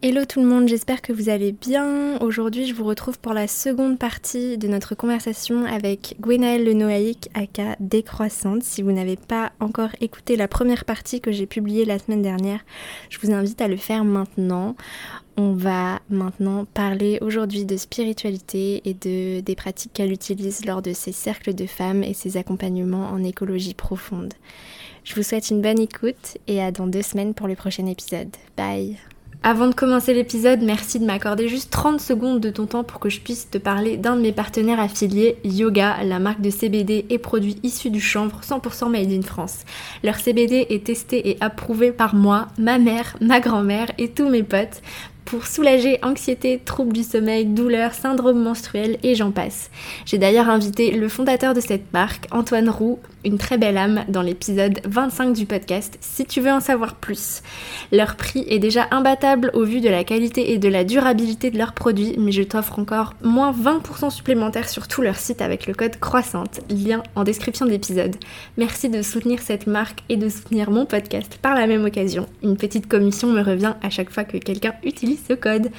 Hello tout le monde, j'espère que vous allez bien. Aujourd'hui, je vous retrouve pour la seconde partie de notre conversation avec Gwenaëlle Lenoaïque, aka Décroissante. Si vous n'avez pas encore écouté la première partie que j'ai publiée la semaine dernière, je vous invite à le faire maintenant. On va maintenant parler aujourd'hui de spiritualité et de, des pratiques qu'elle utilise lors de ses cercles de femmes et ses accompagnements en écologie profonde. Je vous souhaite une bonne écoute et à dans deux semaines pour le prochain épisode. Bye avant de commencer l'épisode, merci de m'accorder juste 30 secondes de ton temps pour que je puisse te parler d'un de mes partenaires affiliés, Yoga, la marque de CBD et produits issus du chanvre 100% made in France. Leur CBD est testé et approuvé par moi, ma mère, ma grand-mère et tous mes potes pour soulager anxiété, troubles du sommeil, douleurs, syndrome menstruel et j'en passe. J'ai d'ailleurs invité le fondateur de cette marque, Antoine Roux, une très belle âme, dans l'épisode 25 du podcast, si tu veux en savoir plus. Leur prix est déjà imbattable au vu de la qualité et de la durabilité de leurs produits, mais je t'offre encore moins 20% supplémentaire sur tout leur site avec le code croissante, lien en description d'épisode. Merci de soutenir cette marque et de soutenir mon podcast par la même occasion. Une petite commission me revient à chaque fois que quelqu'un utilise ce code.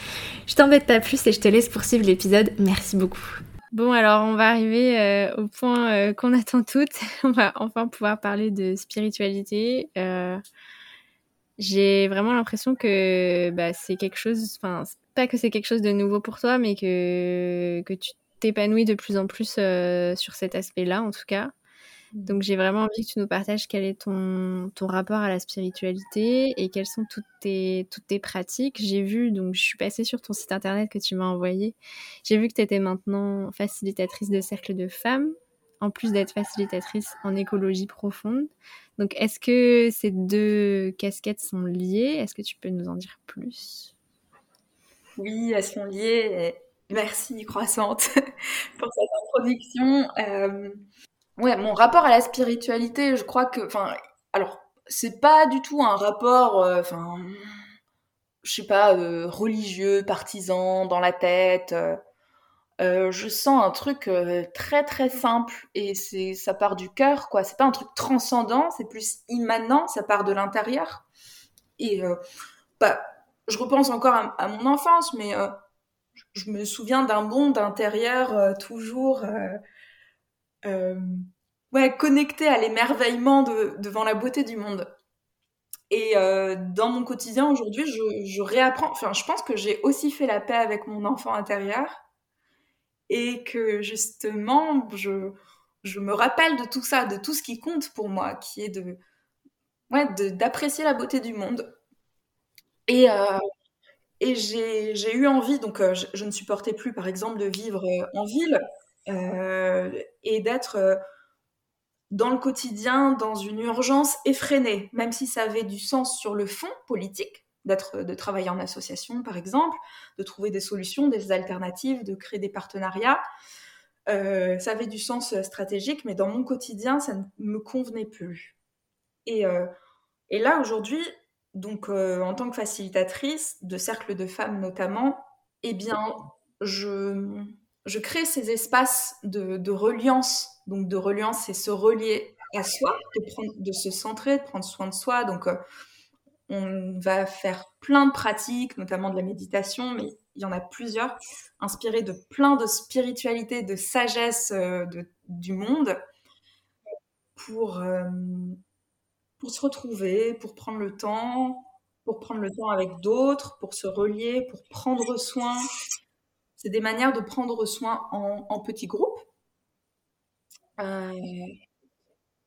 Je t'embête pas plus et je te laisse poursuivre l'épisode. Merci beaucoup. Bon, alors on va arriver euh, au point euh, qu'on attend toutes. on va enfin pouvoir parler de spiritualité. Euh, j'ai vraiment l'impression que bah, c'est quelque chose, enfin, pas que c'est quelque chose de nouveau pour toi, mais que, que tu t'épanouis de plus en plus sur cet aspect-là, en tout cas. Donc j'ai vraiment envie que tu nous partages quel est ton, ton rapport à la spiritualité et quelles sont toutes tes, toutes tes pratiques. J'ai vu, donc je suis passée sur ton site internet que tu m'as envoyé, j'ai vu que tu étais maintenant facilitatrice de cercle de femmes, en plus d'être facilitatrice en écologie profonde. Donc est-ce que ces deux casquettes sont liées? Est-ce que tu peux nous en dire plus? Oui, elles sont liées. Merci, croissante, pour cette introduction. Euh, ouais, mon rapport à la spiritualité, je crois que, enfin, alors, c'est pas du tout un rapport, euh, enfin, je sais pas, euh, religieux, partisan, dans la tête. Euh, je sens un truc très très simple et c'est ça part du cœur quoi. C'est pas un truc transcendant, c'est plus immanent, ça part de l'intérieur. Et bah, je repense encore à, mon enfance, mais je me souviens d'un monde intérieur toujours ouais, connecté à l'émerveillement de, devant la beauté du monde. Et euh, dans mon quotidien aujourd'hui, je, réapprends, enfin, je pense que j'ai aussi fait la paix avec mon enfant intérieur et que justement, je, je me rappelle de tout ça, de tout ce qui compte pour moi, qui est de, ouais, d'apprécier la beauté du monde. Et, euh, et j'ai eu envie, donc euh, je, ne supportais plus, par exemple, de vivre en ville et d'être dans le quotidien, dans une urgence effrénée, même si ça avait du sens sur le fond politique, d'être, de travailler en association par exemple, de trouver des solutions, des alternatives, de créer des partenariats. Euh, ça avait du sens stratégique, mais dans mon quotidien, ça ne me convenait plus. Et, euh, là, aujourd'hui, donc euh, en tant que facilitatrice de cercles de femmes notamment, eh bien, je, je crée ces espaces de, reliance. Donc, de reliance, c'est se relier à soi, de, se centrer, de prendre soin de soi. Donc, euh, on va faire plein de pratiques, notamment de la méditation, mais il y en a plusieurs, inspirées de plein de spiritualité, de sagesse euh, du monde, euh, pour se retrouver, pour prendre le temps, pour prendre le temps avec d'autres, pour se relier, pour prendre soin c'est des manières de prendre soin en, petits groupes. Euh,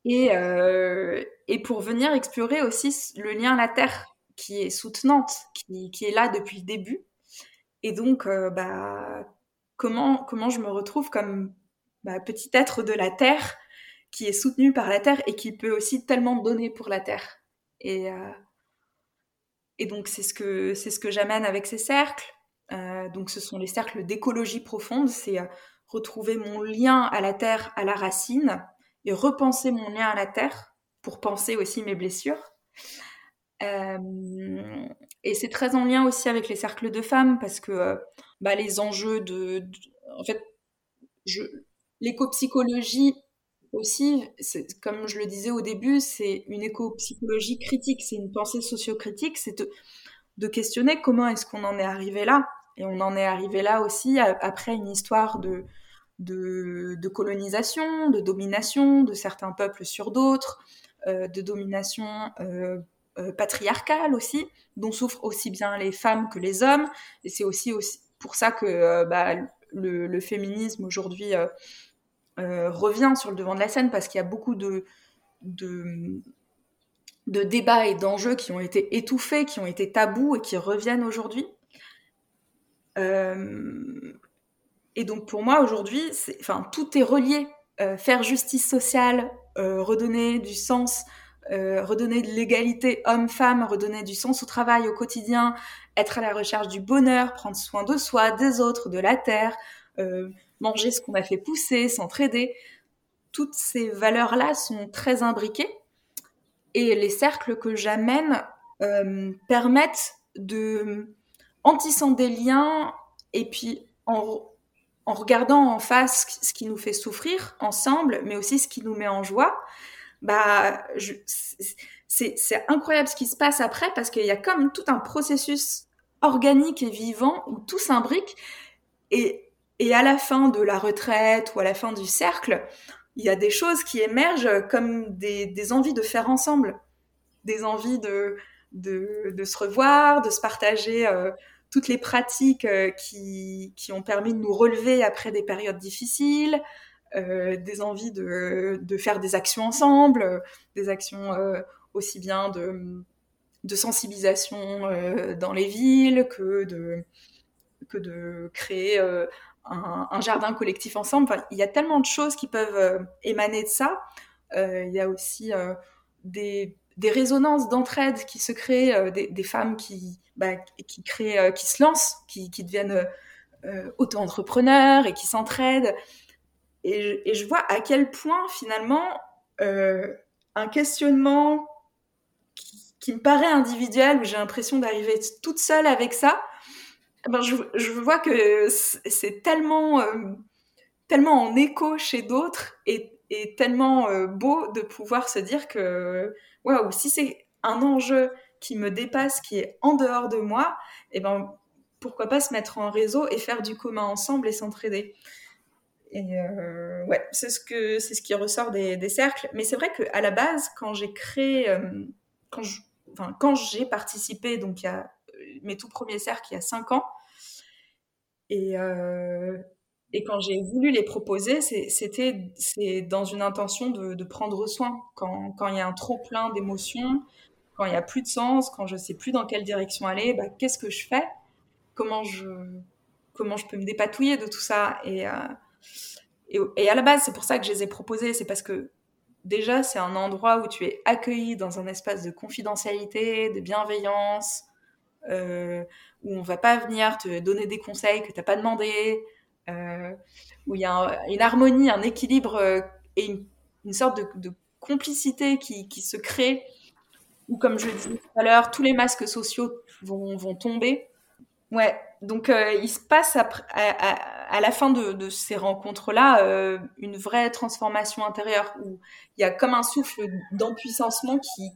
euh, et, pour venir explorer aussi le lien à la Terre qui est soutenante, qui, est là depuis le début. Et donc, euh, bah, comment, comment je me retrouve comme bah, petit être de la Terre qui est soutenu par la Terre et qui peut aussi tellement donner pour la Terre. Et, et donc, c'est ce que, c'est ce que j'amène avec ces cercles. Euh, donc ce sont les cercles d'écologie profonde, c'est euh, retrouver mon lien à la terre, à la racine, et repenser mon lien à la terre pour penser aussi mes blessures. Euh, et c'est très en lien aussi avec les cercles de femmes parce que bah, les enjeux de, en fait, l'éco-psychologie aussi, comme je le disais au début, c'est une éco-psychologie critique, c'est une pensée sociocritique, c'est questionner comment est-ce qu'on en est arrivé là. Et on en est arrivé là aussi après une histoire de, de, colonisation, de domination de certains peuples sur d'autres, euh, de domination euh, euh, patriarcale aussi, dont souffrent aussi bien les femmes que les hommes. Et c'est aussi, aussi pour ça que bah, le, féminisme aujourd'hui revient sur le devant de la scène, parce qu'il y a beaucoup de, de, de débats et d'enjeux qui ont été étouffés, qui ont été tabous et qui reviennent aujourd'hui. Euh, et donc pour moi aujourd'hui, enfin tout est relié. Euh, faire justice sociale, euh, redonner du sens, redonner de l'égalité homme-femme, redonner du sens au travail au quotidien, être à la recherche du bonheur, prendre soin de soi, des autres, de la terre, manger ce qu'on a fait pousser, s'entraider. Toutes ces valeurs-là sont très imbriquées et les cercles que j'amène permettent de en tissant des liens et puis en, en, regardant en face ce qui nous fait souffrir ensemble, mais aussi ce qui nous met en joie, bah, c'est incroyable ce qui se passe après parce qu'il y a comme tout un processus organique et vivant où tout s'imbrique et, et à la fin de la retraite ou à la fin du cercle, il y a des choses qui émergent comme des, envies de faire ensemble, des envies de, de, se revoir, de se partager euh, toutes les pratiques euh, qui, qui, ont permis de nous relever après des périodes difficiles, euh, des envies de, de, faire des actions ensemble, des actions aussi bien de, de sensibilisation dans les villes que de, que de créer un, un, jardin collectif ensemble. Enfin, il y a tellement de choses qui peuvent émaner de ça. il y a aussi des des résonances d'entraide qui se créent, euh, des, femmes qui, bah, qui créent, euh, qui se lancent, qui, qui deviennent euh, auto-entrepreneurs et qui s'entraident. Et, je vois à quel point finalement un questionnement qui, me paraît individuel, où j'ai l'impression d'arriver toute seule avec ça, ben je, je vois que c'est tellement, tellement en écho chez d'autres et, et tellement beau de pouvoir se dire que waouh, si c'est un enjeu qui me dépasse, qui est en dehors de moi, et eh ben pourquoi pas se mettre en réseau et faire du commun ensemble et s'entraider. Et euh, ouais, c'est ce que c'est ce qui ressort des, cercles. Mais c'est vrai qu'à la base, quand j'ai créé, euh, quand enfin, quand j'ai participé, donc il y a mes tout premiers cercles il y a cinq ans, et euh, et quand j'ai voulu les proposer, c'était dans une intention de, de, prendre soin. Quand, quand il y a un trop plein d'émotions, quand il n'y a plus de sens, quand je sais plus dans quelle direction aller, bah, qu'est-ce que je fais? Comment je comment je peux me dépatouiller de tout ça? Et, euh, et, et, à la base, c'est pour ça que je les ai proposés. C'est parce que déjà, c'est un endroit où tu es accueilli dans un espace de confidentialité, de bienveillance, euh, où on va pas venir te donner des conseils que tu n'as pas demandé, euh, où il y a une harmonie, un équilibre euh, et une, sorte de, complicité qui, se crée, où, comme je disais tout à l'heure, tous les masques sociaux vont, tomber. Ouais, donc il se passe à, la fin de, ces rencontres-là une vraie transformation intérieure où il y a comme un souffle d'empuissancement qui,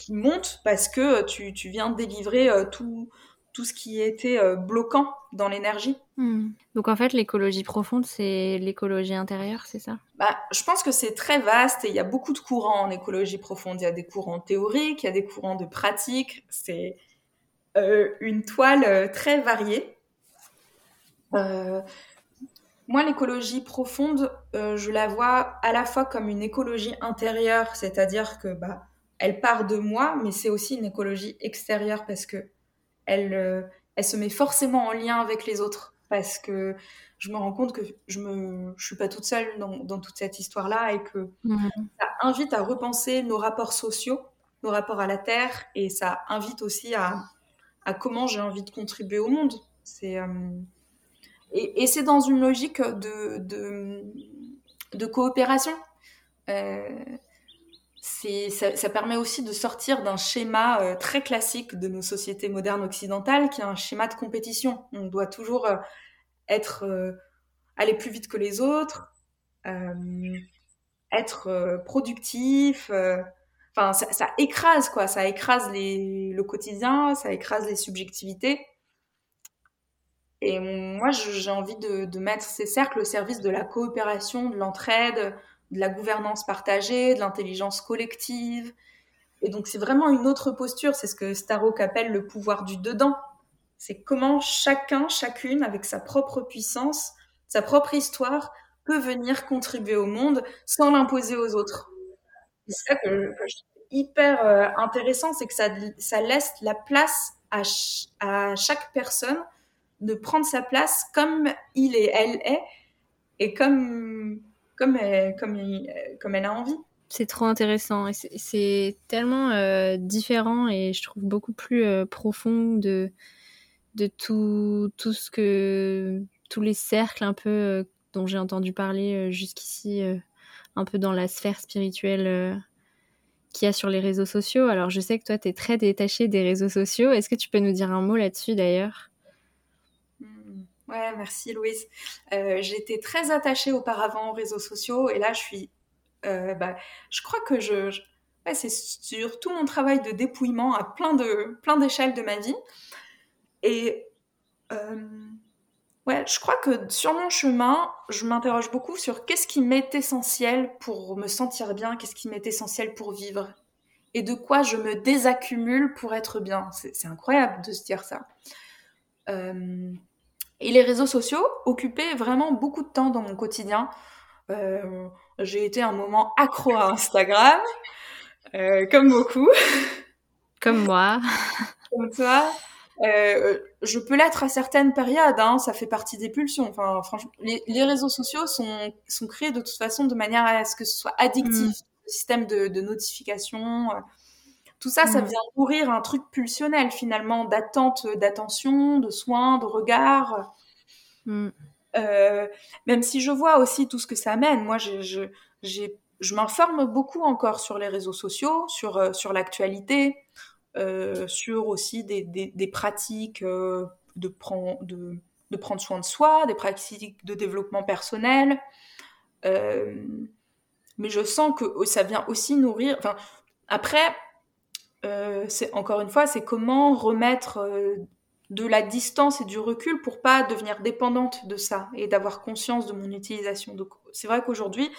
qui monte parce que tu, tu viens de délivrer tout, tout ce qui était euh, bloquant dans l'énergie. Hmm. Donc en fait, l'écologie profonde, c'est l'écologie intérieure, c'est ça? Bah, Je pense que c'est très vaste et il y a beaucoup de courants en écologie profonde. Il y a des courants théoriques, il y a des courants de pratique. C'est euh, une toile euh, très variée. moi, l'écologie profonde, je la vois à la fois comme une écologie intérieure, c'est-à-dire que bah, elle part de moi, mais c'est aussi une écologie extérieure parce que elle, euh, elle se met forcément en lien avec les autres parce que je me rends compte que je ne je suis pas toute seule dans, toute cette histoire-là et que mmh. ça invite à repenser nos rapports sociaux, nos rapports à la terre et ça invite aussi à, à comment j'ai envie de contribuer au monde. C'est euh, et, et c'est dans une logique de, de, de coopération. Euh, ça, ça, permet aussi de sortir d'un schéma euh, très classique de nos sociétés modernes occidentales, qui est un schéma de compétition. On doit toujours euh, être euh, aller plus vite que les autres, être productif, enfin, ça, écrase quoi, ça écrase le quotidien, ça écrase les subjectivités. Et moi, j'ai envie de, mettre ces cercles au service de la coopération, de l'entraide, de la gouvernance partagée, de l'intelligence collective. Et donc, c'est vraiment une autre posture. C'est ce que Starrock appelle le pouvoir du dedans. C'est comment chacun, chacune, avec sa propre puissance, sa propre histoire, peut venir contribuer au monde sans l'imposer aux autres. C'est ça que, je trouve hyper euh, intéressant, c'est que ça, ça laisse la place à, à chaque personne de prendre sa place comme il et elle est et comme, comme, elle, comme, comme elle a envie. C'est trop intéressant c'est tellement euh, différent et je trouve beaucoup plus euh, profond de, de tout, tout ce que tous les cercles un peu euh, dont j'ai entendu parler jusqu'ici, un peu dans la sphère spirituelle qu'il y a sur les réseaux sociaux. Alors je sais que toi tu es très détaché des réseaux sociaux. Est-ce que tu peux nous dire un mot là-dessus d'ailleurs? Ouais, merci Louise. Euh, J'étais très attachée auparavant aux réseaux sociaux et là je suis, euh, bah, je crois que je, ouais, c'est sur tout mon travail de dépouillement à plein de plein d'échelles de ma vie et euh, ouais, je crois que sur mon chemin, je m'interroge beaucoup sur qu'est-ce qui m'est essentiel pour me sentir bien, qu'est-ce qui m'est essentiel pour vivre et de quoi je me désaccumule pour être bien. C'est incroyable de se dire ça. Et les réseaux sociaux occupaient vraiment beaucoup de temps dans mon quotidien. Euh, j'ai été un moment accro à Instagram, euh, comme beaucoup. Comme moi. comme toi. Euh, je peux l'être à certaines périodes, hein, ça fait partie des pulsions. Enfin, franchement, les, les, réseaux sociaux sont, sont créés de toute façon de manière à ce que ce soit addictif. Mm. Le système de, de notification, tout ça, ça mm. vient nourrir un truc pulsionnel finalement, d'attente, d'attention, de soins, de regard. Mm. Euh, même si je vois aussi tout ce que ça amène, moi, je, je, je m'informe beaucoup encore sur les réseaux sociaux, sur, euh, sur l'actualité, euh, sur aussi des, des, des pratiques euh, de, prendre, de, de, prendre soin de soi, des pratiques de développement personnel. Euh, mais je sens que ça vient aussi nourrir. Enfin, après, c'est encore une fois, c'est comment remettre de la distance et du recul pour pas devenir dépendante de ça et d'avoir conscience de mon utilisation. Donc c'est vrai qu'aujourd'hui,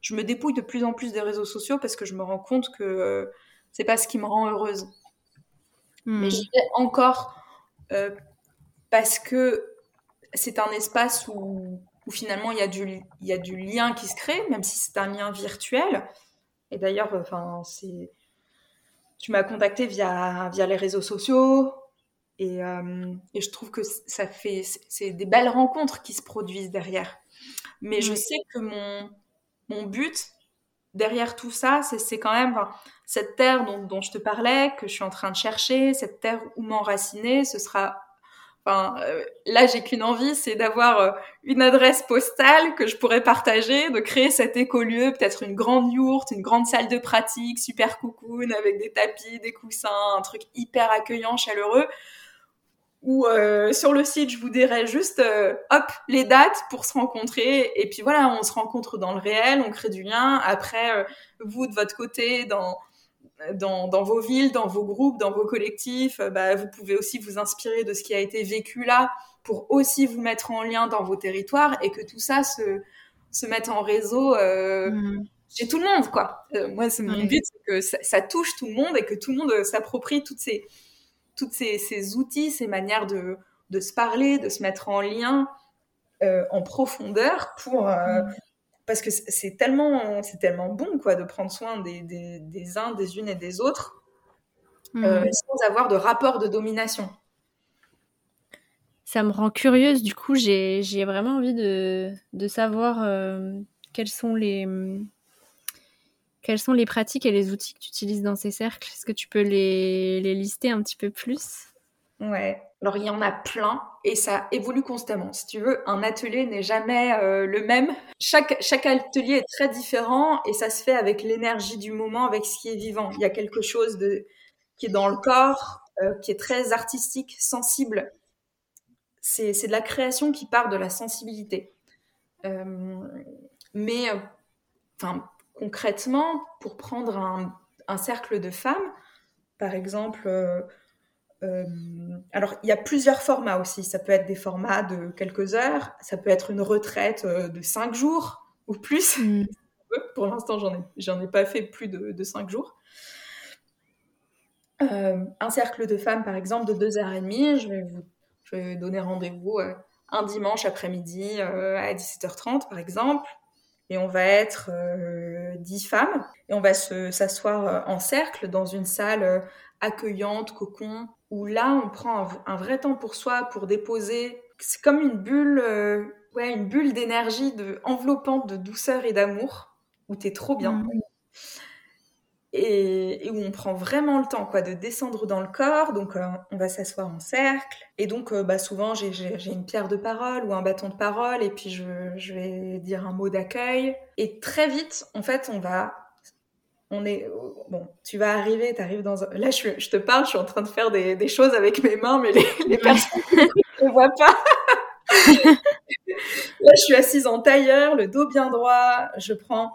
je me dépouille de plus en plus des réseaux sociaux parce que je me rends compte que euh, c'est pas ce qui me rend heureuse. Hmm. Mais j'y vais encore euh, parce que c'est un espace où, finalement il y, a du, il y a du lien qui se crée, même si c'est un lien virtuel. Et d'ailleurs, enfin, c'est tu m'as contacté via, via les réseaux sociaux, et, euh, et, je trouve que ça fait, c'est des belles rencontres qui se produisent derrière. Mais je sais que mon, mon but derrière tout ça, c'est quand même cette terre dont, dont, je te parlais, que je suis en train de chercher, cette terre où m'enraciner, ce sera Enfin, euh, là, j'ai qu'une envie, c'est d'avoir euh, une adresse postale que je pourrais partager, de créer cet écolieu, peut-être une grande yourte, une grande salle de pratique, super cocoon, avec des tapis, des coussins, un truc hyper accueillant, chaleureux, ou euh, sur le site, je vous dirais juste, euh, hop, les dates pour se rencontrer. Et puis voilà, on se rencontre dans le réel, on crée du lien. Après, vous, de votre côté, dans, dans, dans, vos villes, dans vos groupes, dans vos collectifs, bah, vous pouvez aussi vous inspirer de ce qui a été vécu là pour aussi vous mettre en lien dans vos territoires et que tout ça se, se mette en réseau mmh. chez tout le monde. quoi. moi, c'est mon but, c'est que ça, ça, touche tout le monde et que tout le monde s'approprie toutes ces toutes ces, outils, ces manières de, se parler, de se mettre en lien euh, en profondeur pour euh, mm. Parce que c'est tellement c'est tellement bon quoi de prendre soin des, des, uns, des unes et des autres mm. euh, sans avoir de rapport de domination. Ça me rend curieuse, du coup, j'ai vraiment envie de, de savoir sont les, quelles sont les pratiques et les outils que tu utilises dans ces cercles Est-ce que tu peux les, les, lister un petit peu plus? Ouais, alors il y en a plein et ça évolue constamment. Si tu veux, un atelier n'est jamais euh, le même. Chaque, atelier est très différent et ça se fait avec l'énergie du moment, avec ce qui est vivant. Il y a quelque chose qui est dans le corps, euh, qui est très artistique, sensible. C'est, de la création qui part de la sensibilité. Euh, mais, enfin, concrètement, pour prendre un cercle de femmes, par exemple, euh, alors, il y a plusieurs formats aussi. Ça peut être des formats de quelques heures, ça peut être une retraite euh, de cinq jours ou plus. Mm. Pour l'instant, j'en ai, j'en ai pas fait plus de, cinq jours. Euh, un cercle de femmes, par exemple, de deux heures et demie, je vais vous je vais donner rendez-vous un dimanche après-midi à 17h30, par exemple. Et on va être dix femmes et on va se, s'asseoir en cercle dans une salle accueillante, cocon, où là, on prend un, vrai temps pour soi, pour déposer. C'est comme une bulle, euh, ouais, une bulle d'énergie, de enveloppante de douceur et d'amour, où t'es trop bien. Mm. Et, où on prend vraiment le temps, quoi, de descendre dans le corps. Donc, euh, on va s'asseoir en cercle. Et donc, euh, bah, souvent, j'ai une pierre de parole ou un bâton de parole, et puis je, je vais dire un mot d'accueil. Et très vite, en fait, on va on est bon tu vas arriver tu arrives dans un... là je, je, te parle je suis en train de faire des, des choses avec mes mains mais les, les personnes ne voient pas là je suis assise en tailleur le dos bien droit je prends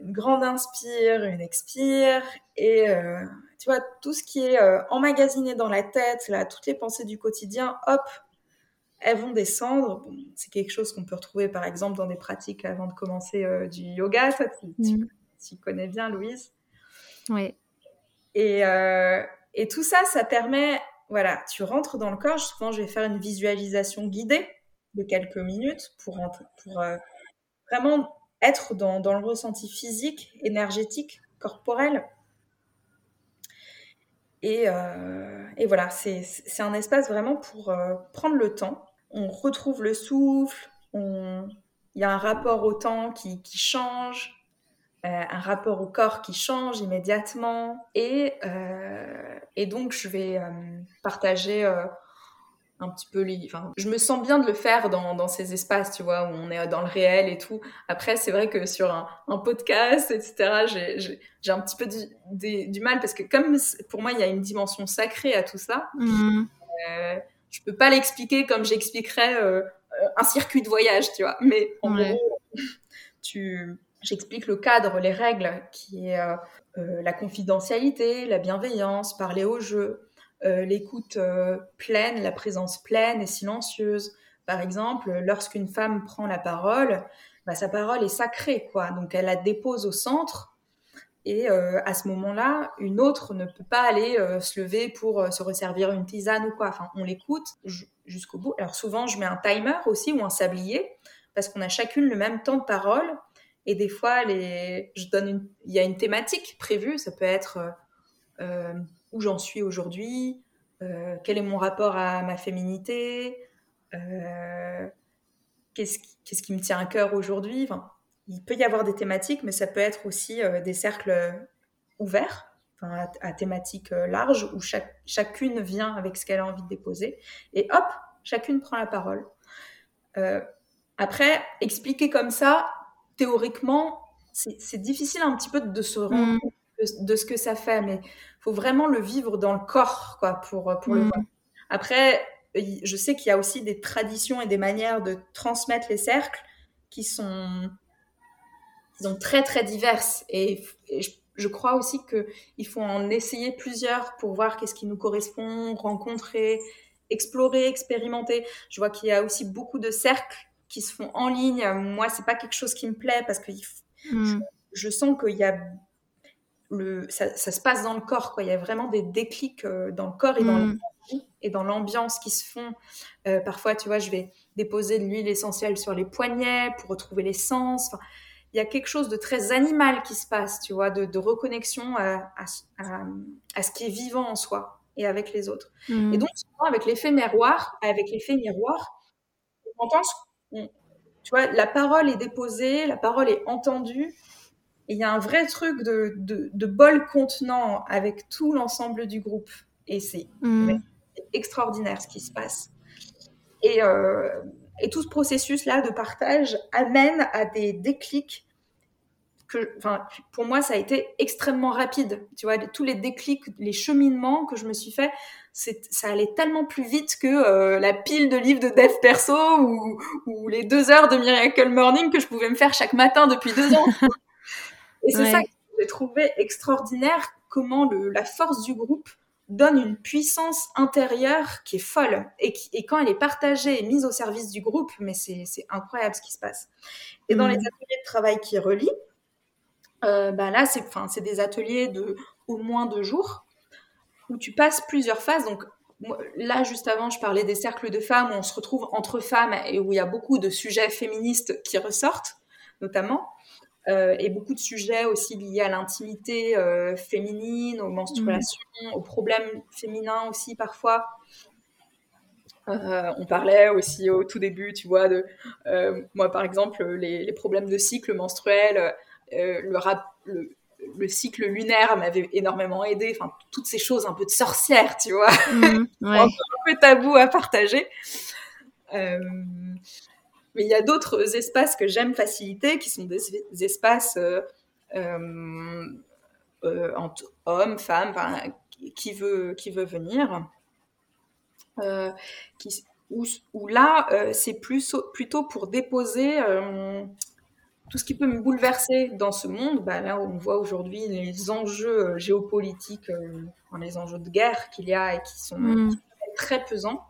une grande inspire une expire et euh, tu vois tout ce qui est euh, emmagasiné dans la tête là toutes les pensées du quotidien hop elles vont descendre. c'est quelque chose qu'on peut retrouver par exemple dans des pratiques avant de commencer euh, du yoga. Ça, tu connais bien, Louise. Oui. Et, euh, et tout ça, ça permet, voilà, tu rentres dans le corps. Souvent, je vais faire une visualisation guidée de quelques minutes pour, pour euh, vraiment être dans, dans, le ressenti physique, énergétique, corporel. Et, euh, et voilà, c'est un espace vraiment pour prendre le temps. On retrouve le souffle, il y a un rapport au temps qui, qui change, un rapport au corps qui change immédiatement. Et, euh, et donc, je vais euh, partager un petit peu les... Enfin, je me sens bien de le faire dans, dans, ces espaces, tu vois, où on est dans le réel et tout. Après, c'est vrai que sur un, un podcast, etc., j'ai un petit peu du, du, mal parce que comme pour moi, il y a une dimension sacrée à tout ça, mmh. euh, je peux pas l'expliquer comme j'expliquerais euh, un circuit de voyage, tu vois. Mais en gros, tu J'explique le cadre, les règles, qui est euh, euh, la confidentialité, la bienveillance, parler au jeu, euh, l'écoute pleine, la présence pleine et silencieuse. Par exemple, lorsqu'une femme prend la parole, bah, sa parole est sacrée, quoi. Donc elle la dépose au centre. Et à ce moment-là, une autre ne peut pas aller se lever pour se resservir une tisane ou quoi. Enfin, on l'écoute jusqu'au bout. Alors souvent, je mets un timer aussi ou un sablier parce qu'on a chacune le même temps de parole et des fois, il y a une thématique prévue. Ça peut être euh, euh où j'en suis aujourd'hui, euh, quel est mon rapport à ma féminité, qu'est-ce qui... me tient à cœur aujourd'hui. Il peut y avoir des thématiques, mais ça peut être aussi des cercles ouverts, à, à, thématique large, où chacune vient avec ce qu'elle a envie de déposer. Et hop, chacune prend la parole. après, expliquer comme ça, théoriquement, c'est difficile un petit peu de se rendre mm. compte de, ce que ça fait, mais faut vraiment le vivre dans le corps, quoi, pour, pour le mm. voir. Après, je sais qu'il y a aussi des traditions et des manières de transmettre les cercles qui sont, qui sont très très diverses. Et, je, crois aussi qu'il faut en essayer plusieurs pour voir qu'est-ce qui nous correspond, rencontrer, explorer, expérimenter. Je vois qu'il y a aussi beaucoup de cercles qui se font en ligne. Moi, c'est pas quelque chose qui me plaît parce que hmm. je, sens qu'il y a le, ça, se passe dans le corps, quoi. Il y a vraiment des déclics euh, dans le corps et dans hmm. et dans l'ambiance qui se font. Euh, parfois, tu vois, je vais déposer de l'huile essentielle sur les poignets pour retrouver les sens. il y a quelque chose de très animal qui se passe, tu vois, de, reconnexion à, à, ce qui est vivant en soi et avec les autres. Hmm. Et donc, avec l'effet miroir, avec l'effet miroir, on tu vois, la parole est déposée, la parole est entendue. Et il y a un vrai truc de, de, bol contenant avec tout l'ensemble du groupe. Et c'est mm. extraordinaire ce qui se passe. Et, euh, et tout ce processus-là de partage amène à des déclics que, enfin, pour moi, ça a été extrêmement rapide. Tu vois, tous les déclics, les cheminements que je me suis fait, ça allait tellement plus vite que euh, la pile de livres de dev perso ou, ou, les deux heures de Miracle Morning que je pouvais me faire chaque matin depuis deux ans. Et c'est ça qui est j'ai trouvé extraordinaire comment le, la force du groupe donne une puissance intérieure qui est folle et, qui, et quand elle est partagée et mise au service du groupe, mais c'est incroyable ce qui se passe. Et dans les mm. ateliers de travail qui relient, euh, bah là, c'est des ateliers de au moins deux jours où tu passes plusieurs phases. Donc là, juste avant, je parlais des cercles de femmes où on se retrouve entre femmes et où il y a beaucoup de sujets féministes qui ressortent, notamment. Euh, et beaucoup de sujets aussi liés à l'intimité euh, féminine, aux menstruations, aux problèmes féminins aussi parfois. On parlait aussi au tout début, tu vois, de moi par exemple, les, problèmes de cycle menstruel, le, rap, le, le, cycle lunaire m'avait énormément aidé, enfin toutes ces choses un peu de sorcière, tu vois, mm, un peu tabou à partager. Mais il y a d'autres espaces que j'aime faciliter, qui sont des, espaces euh, euh, euh, entre hommes, femmes, qui veut, qui veut venir. Qui, où, là, c'est plus, plutôt pour déposer tout ce qui peut me bouleverser dans ce monde. Bah, là, on voit aujourd'hui les enjeux géopolitiques, les enjeux de guerre qu'il y a et qui sont mm. très pesants.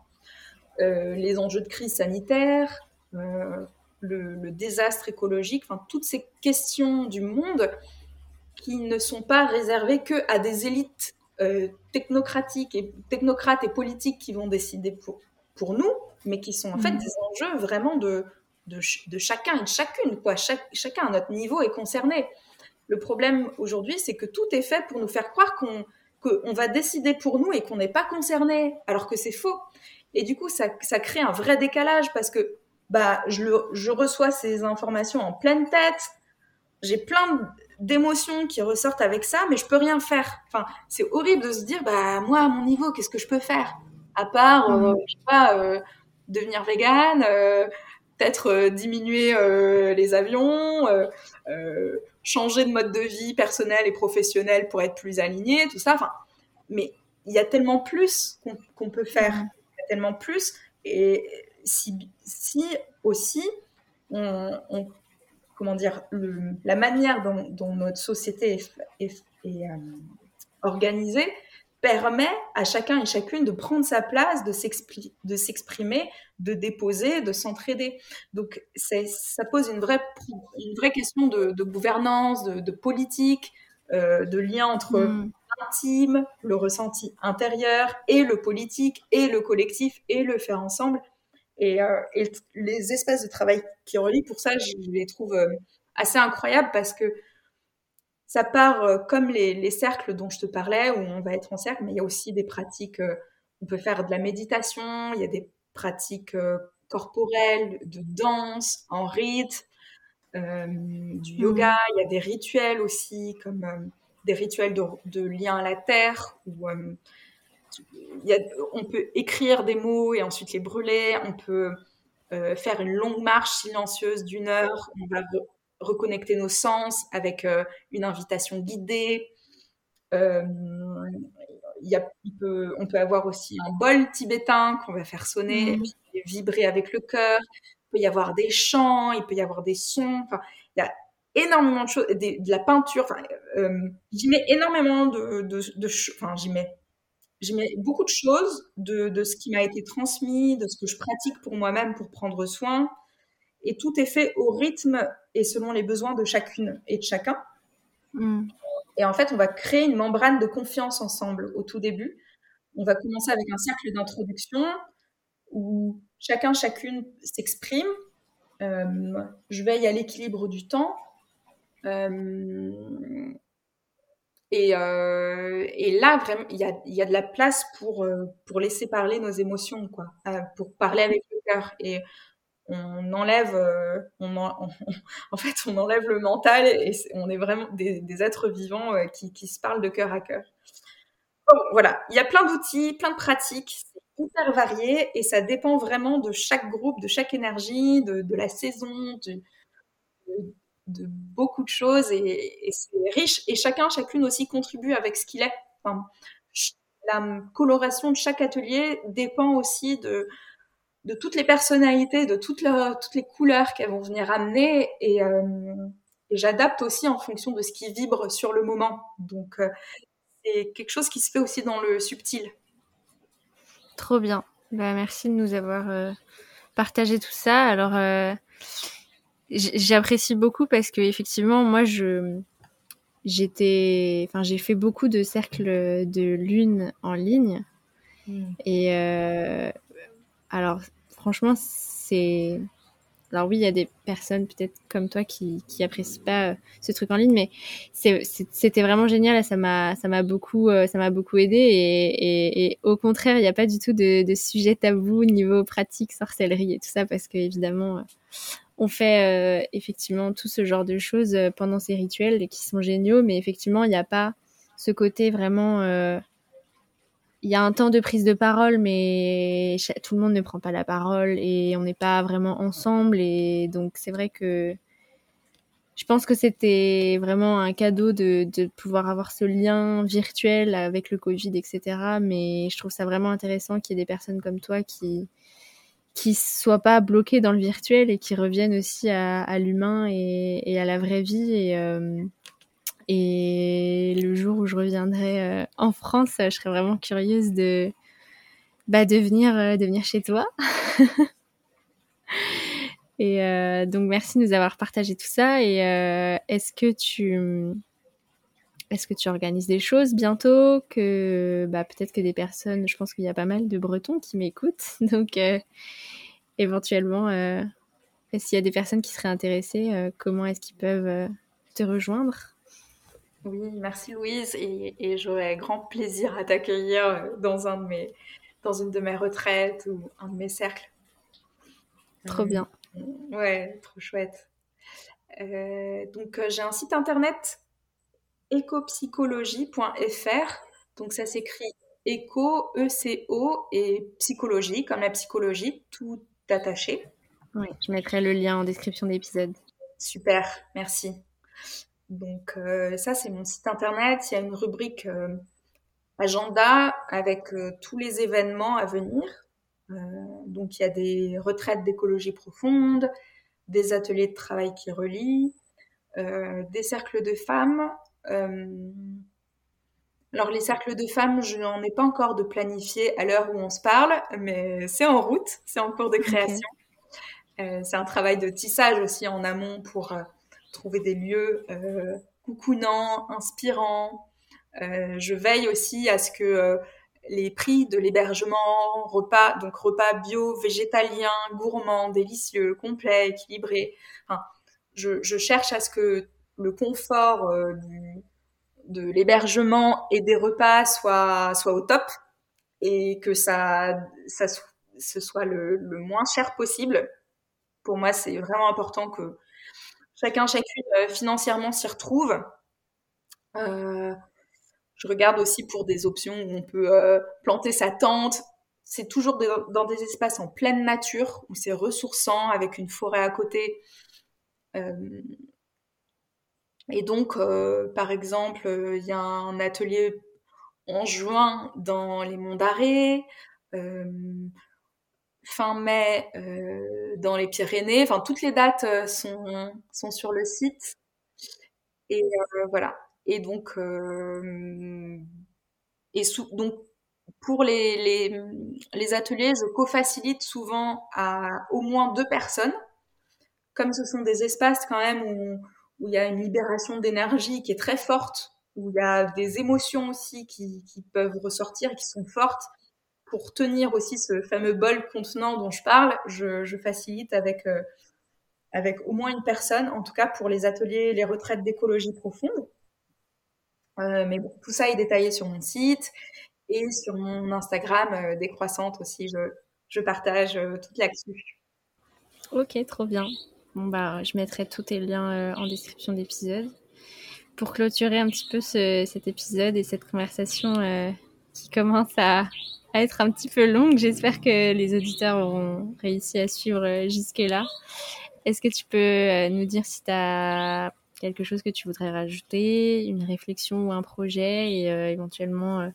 les enjeux de crise sanitaire, euh, le, désastre écologique, enfin toutes ces questions du monde qui ne sont pas réservées que à des élites euh, technocratiques et technocrates et politiques qui vont décider pour, pour nous, mais qui sont en fait mm. des enjeux vraiment de, de, chacun et de chacune. Quoi. chacun à notre niveau est concerné. Le problème aujourd'hui, c'est que tout est fait pour nous faire croire qu'on va décider pour nous et qu'on n'est pas concerné, alors que c'est faux. Et du coup, ça, ça crée un vrai décalage parce que bah, je, je reçois ces informations en pleine tête. J'ai plein d'émotions qui ressortent avec ça, mais je peux rien faire. Enfin, c'est horrible de se dire, bah, moi, à mon niveau, qu'est-ce que je peux faire? À part, euh, mm. je sais pas, euh, devenir végane, euh, peut-être diminuer les avions, changer de mode de vie personnel et professionnel pour être plus aligné, tout ça. Enfin, mais il y a tellement plus qu'on peut faire. Mm. Il y a tellement plus. Et si, aussi on, comment dire, la manière dont, notre société est, euh, organisée permet à chacun et chacune de prendre sa place, de s'exprimer, de déposer, de s'entraider. Donc ça pose une vraie, une vraie question de, gouvernance, de, politique, euh, de lien entre mm. l'intime, le ressenti intérieur et le politique et le collectif et le faire ensemble. Euh, et, les espaces de travail qui relient, pour ça, je les trouve euh, assez incroyables parce que ça part euh, comme les, cercles dont je te parlais, où on va être en cercle, mais il y a aussi des pratiques, on peut faire de la méditation, il y a des pratiques corporelles, de danse, en rythme, du yoga, mmh. il y a des rituels aussi, comme des rituels de, de, lien à la terre, ou on peut écrire des mots et ensuite les brûler. On peut euh, faire une longue marche silencieuse d'une heure. On va reconnecter nos sens avec euh, une invitation guidée. Euh, on peut avoir aussi un bol tibétain qu'on va faire sonner, mmh. et vibrer avec le cœur. Il peut y avoir des chants, il peut y avoir des sons. Enfin, il y a énormément de choses, de, la peinture. Enfin, j'y mets énormément de, de, de enfin, j'y mets beaucoup de choses de ce qui m'a été transmis, de ce que je pratique pour moi-même pour prendre soin. Et tout est fait au rythme et selon les besoins de chacune et de chacun. Mm. Et en fait, on va créer une membrane de confiance ensemble au tout début. On va commencer avec un cercle d'introduction où chacun, chacune s'exprime. Euh, je veille à l'équilibre du temps. Euh, et, euh, et là, vraiment, il y a, y a, de la place pour, pour laisser parler nos émotions, quoi, pour parler avec le cœur. Et on enlève, euh, en, fait, on enlève le mental et on est vraiment des, êtres vivants euh, qui, se parlent de cœur à cœur. Voilà, il y a plein d'outils, plein de pratiques, c'est hyper varié et ça dépend vraiment de chaque groupe, de chaque énergie, de, la saison, de beaucoup de choses et, c'est riche. Et chacun, chacune aussi contribue avec ce qu'il est. la coloration de chaque atelier dépend aussi de, de toutes les personnalités, de toutes, toutes les couleurs qu'elles vont venir amener. Et, euh, j'adapte aussi en fonction de ce qui vibre sur le moment. Donc, c'est quelque chose qui se fait aussi dans le subtil. Trop bien. Bah, merci de nous avoir partagé tout ça. Alors, j'apprécie beaucoup parce que effectivement, moi, je j'étais, enfin, j'ai fait beaucoup de cercles de lune en ligne. Hmm. Et euh, alors, franchement, c'est. Alors oui, il y a des personnes peut-être comme toi qui qui apprécient pas euh, ce truc en ligne, mais c'était vraiment génial. Ça m'a beaucoup euh, beaucoup aidé et, et, au contraire, il n'y a pas du tout de, de sujet tabou niveau pratique, sorcellerie et tout ça parce que évidemment on fait euh, effectivement tout ce genre de choses euh, pendant ces rituels qui sont géniaux, mais effectivement, il n'y a pas ce côté vraiment. Il y a un temps de prise de parole, mais tout le monde ne prend pas la parole et on n'est pas vraiment ensemble. Et donc, c'est vrai que je pense que c'était vraiment un cadeau de, de, pouvoir avoir ce lien virtuel avec le Covid, etc. Mais je trouve ça vraiment intéressant qu'il y ait des personnes comme toi qui, qui soient pas bloqués dans le virtuel et qui reviennent aussi à, l'humain et, à la vraie vie. Et, euh, et le jour où je reviendrai euh, en France, je serais vraiment curieuse de, bah, venir, euh, de venir chez toi. et donc merci de nous avoir partagé tout ça. Et est-ce que tu est-ce que tu organises des choses bientôt que bah, peut-être que des personnes, je pense qu'il y a pas mal de Bretons qui m'écoutent, donc euh, éventuellement, euh, s'il y a des personnes qui seraient intéressées, euh, comment est-ce qu'ils peuvent te rejoindre? Oui, merci Louise, et, et j'aurais grand plaisir à t'accueillir dans un de mes, dans une de mes retraites ou un de mes cercles. Trop bien. Ouais, trop chouette. donc j'ai un site internet ecopsychologie.fr. Donc ça s'écrit éco, E-C-O et psychologie, comme la psychologie, tout attaché. Oui, je mettrai le lien en description d'épisode. Super, merci. Donc euh, ça, c'est mon site internet. Il y a une rubrique euh, agenda avec euh, tous les événements à venir. donc il y a des retraites d'écologie profonde, des ateliers de travail qui relient, des cercles de femmes, euh, alors les cercles de femmes, je n'en ai pas encore de planifié à l'heure où on se parle, mais c'est en route, c'est en cours de création. Euh, c'est un travail de tissage aussi en amont pour euh, trouver des lieux euh, coucounants, inspirants. je veille aussi à ce que les prix de l'hébergement, repas, donc repas bio, végétalien, gourmand, délicieux, complet, équilibré. Enfin, je, je, cherche à ce que le confort euh, de l'hébergement et des repas soit, soit au top et que ça, ça ce soit le, moins cher possible. Pour moi, c'est vraiment important que chacun, chacune euh, financièrement s'y retrouve. Euh, je regarde aussi pour des options où on peut planter sa tente. C'est toujours dans des espaces en pleine nature où c'est ressourçant avec une forêt à côté. Et donc, euh, par exemple, euh, il y a un atelier en juin dans les Monts d'Arrée, euh, fin mai dans les Pyrénées. Enfin, toutes les dates sont, sont sur le site. Et voilà. Et donc, et donc pour les, les, ateliers, je co-facilite souvent à au moins deux personnes. Comme ce sont des espaces quand même où où il y a une libération d'énergie qui est très forte, où il y a des émotions aussi qui, qui peuvent ressortir, qui sont fortes. Pour tenir aussi ce fameux bol contenant dont je parle, je, facilite avec, euh, avec au moins une personne, en tout cas pour les ateliers, les retraites d'écologie profonde. Euh, mais bon, tout ça est détaillé sur mon site et sur mon Instagram euh, décroissante aussi. Je, je partage toute l'actu. Ok, trop bien. Bon, bah, je mettrai tous tes liens en description d'épisode. Pour clôturer un petit peu cet épisode et cette conversation qui commence à, être un petit peu longue, j'espère que les auditeurs auront réussi à suivre euh, jusque-là. Est-ce que tu peux nous dire si tu as quelque chose que tu voudrais rajouter, une réflexion ou un projet et éventuellement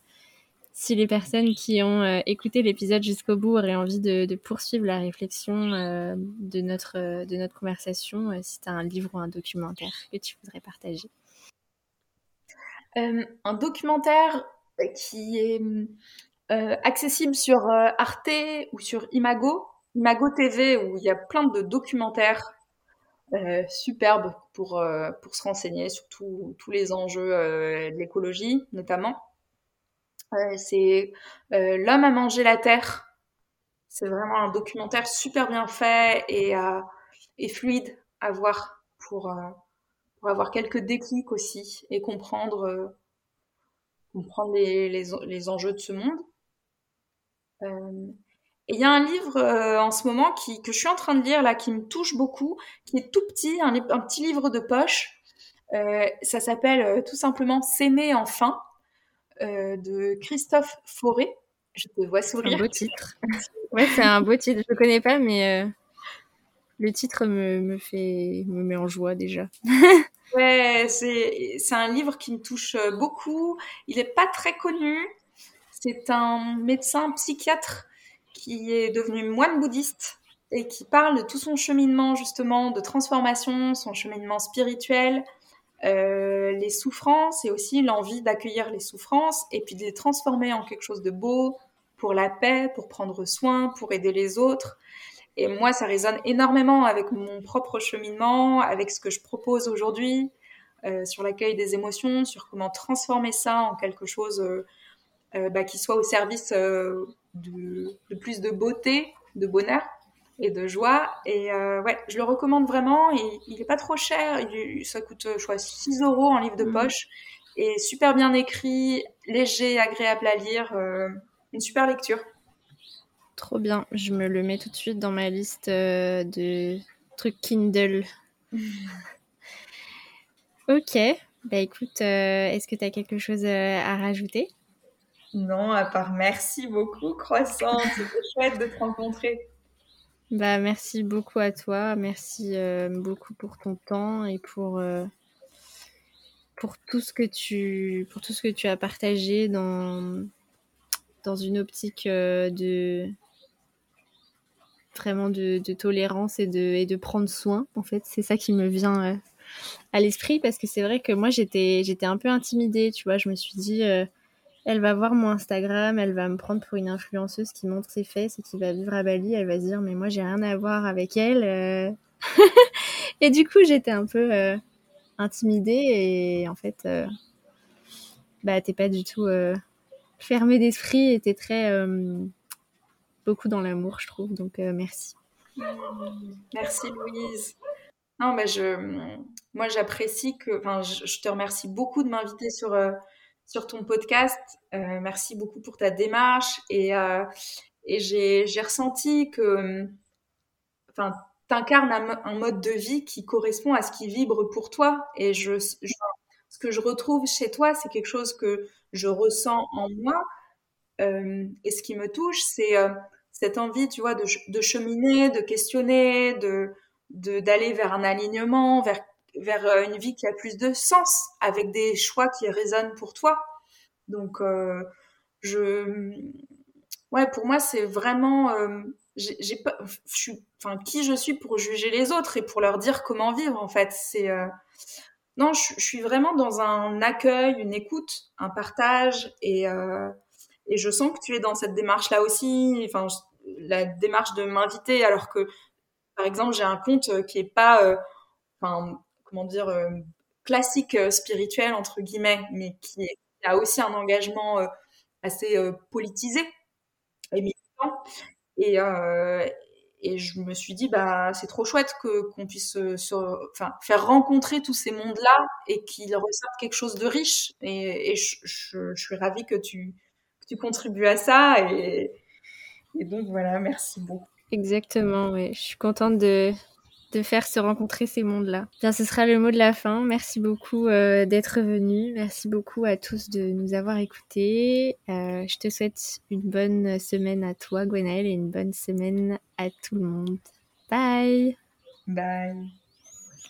si les personnes qui ont euh, écouté l'épisode jusqu'au bout auraient envie de, poursuivre la réflexion euh, de, notre, de notre conversation, euh, si tu as un livre ou un documentaire que tu voudrais partager. un documentaire qui est accessible sur Arte ou sur Imago, Imago TV, où il y a plein de documentaires superbes pour, pour se renseigner sur tous les enjeux de l'écologie, notamment c'est euh, L'homme a mangé la terre. C'est vraiment un documentaire super bien fait et, euh, fluide à voir pour, euh, pour, avoir quelques déclics aussi et comprendre, comprendre les, les, enjeux de ce monde. Et il y a un livre en ce moment qui, que je suis en train de lire là, qui me touche beaucoup, qui est tout petit, un, un petit livre de poche. ça s'appelle tout simplement S'aimer enfin euh, de Christophe Fauré. Je te vois sourire. Un beau titre. ouais, c'est un beau titre. Je ne connais pas, mais euh, le titre me, me, fait me met en joie déjà. ouais, c'est un livre qui me touche euh, beaucoup. Il n'est pas très connu. C'est un médecin psychiatre qui est devenu moine bouddhiste et qui parle de tout son cheminement justement de transformation, son cheminement spirituel, euh, les souffrances et aussi l'envie d'accueillir les souffrances et puis de les transformer en quelque chose de beau pour la paix, pour prendre soin, pour aider les autres. Et moi, ça résonne énormément avec mon propre cheminement, avec ce que je propose aujourd'hui euh, sur l'accueil des émotions, sur comment transformer ça en quelque chose euh, bah, qui soit au service de, de, plus de beauté, de bonheur et de joie. Et euh, ouais, je le recommande vraiment. Et il est pas trop cher. Il, ça coûte, je crois, 6 euros en livre de mm. poche. Et super bien écrit, léger, agréable à lire. Euh, une super lecture. Trop bien. Je me le mets tout de suite dans ma liste euh, de trucs Kindle. ok. Bah écoute, est-ce que tu as quelque chose à rajouter? Non, à part merci beaucoup, Croissant. C'était chouette de te rencontrer. Bah, merci beaucoup à toi. Merci euh, beaucoup pour ton temps et pour, euh, pour, tout ce que tu, pour tout ce que tu as partagé dans, dans une optique euh, de vraiment de, de, tolérance et de, et de prendre soin. En fait, c'est ça qui me vient à l'esprit parce que c'est vrai que moi, j'étais, j'étais un peu intimidée. Tu vois, je me suis dit elle va voir mon Instagram, elle va me prendre pour une influenceuse qui montre ses fesses et qui va vivre à Bali. Elle va se dire, mais moi, j'ai rien à voir avec elle. Euh. et du coup, j'étais un peu euh, intimidée et en fait, euh, bah, t'es pas du tout fermée d'esprit et t'es très beaucoup dans l'amour, je trouve. Donc, merci. Merci, Louise. Non, mais je, moi, j'apprécie que, enfin, je, te remercie beaucoup de m'inviter sur sur ton podcast. Euh, merci beaucoup pour ta démarche et, euh, j'ai, ressenti que enfin, tu incarnes un, mode de vie qui correspond à ce qui vibre pour toi. Et ce que je retrouve chez toi, c'est quelque chose que je ressens en moi. Euh, et ce qui me touche, c'est cette envie, tu vois, de, de, cheminer, de questionner, de d'aller vers un alignement, vers vers euh, une vie qui a plus de sens, avec des choix qui résonnent pour toi. Donc, euh, je, ouais, pour moi, c'est vraiment, euh, j'ai pas, je suis, enfin, qui je suis pour juger les autres et pour leur dire comment vivre. En fait, c'est, non, je, suis vraiment dans un accueil, une écoute, un partage, et et je sens que tu es dans cette démarche-là aussi. Enfin, la démarche de m'inviter, alors que, par exemple, j'ai un compte qui est pas, enfin, comment dire, euh, classique euh, spirituel, entre guillemets, mais qui, a aussi un engagement euh, assez politisé et militant. Et, je me suis dit, bah, c'est trop chouette que qu'on puisse faire rencontrer tous ces mondes-là et qu'ils ressortent quelque chose de riche. Et, je, suis ravie que tu, que tu contribues à ça. Et, et donc voilà, merci beaucoup. Exactement, oui. Je suis contente de, de faire se rencontrer ces mondes-là. Bien, ce sera le mot de la fin. Merci beaucoup euh, d'être venu. Merci beaucoup à tous de nous avoir écoutés. Euh, je te souhaite une bonne semaine à toi, Gwenaël, et une bonne semaine à tout le monde. Bye. Bye.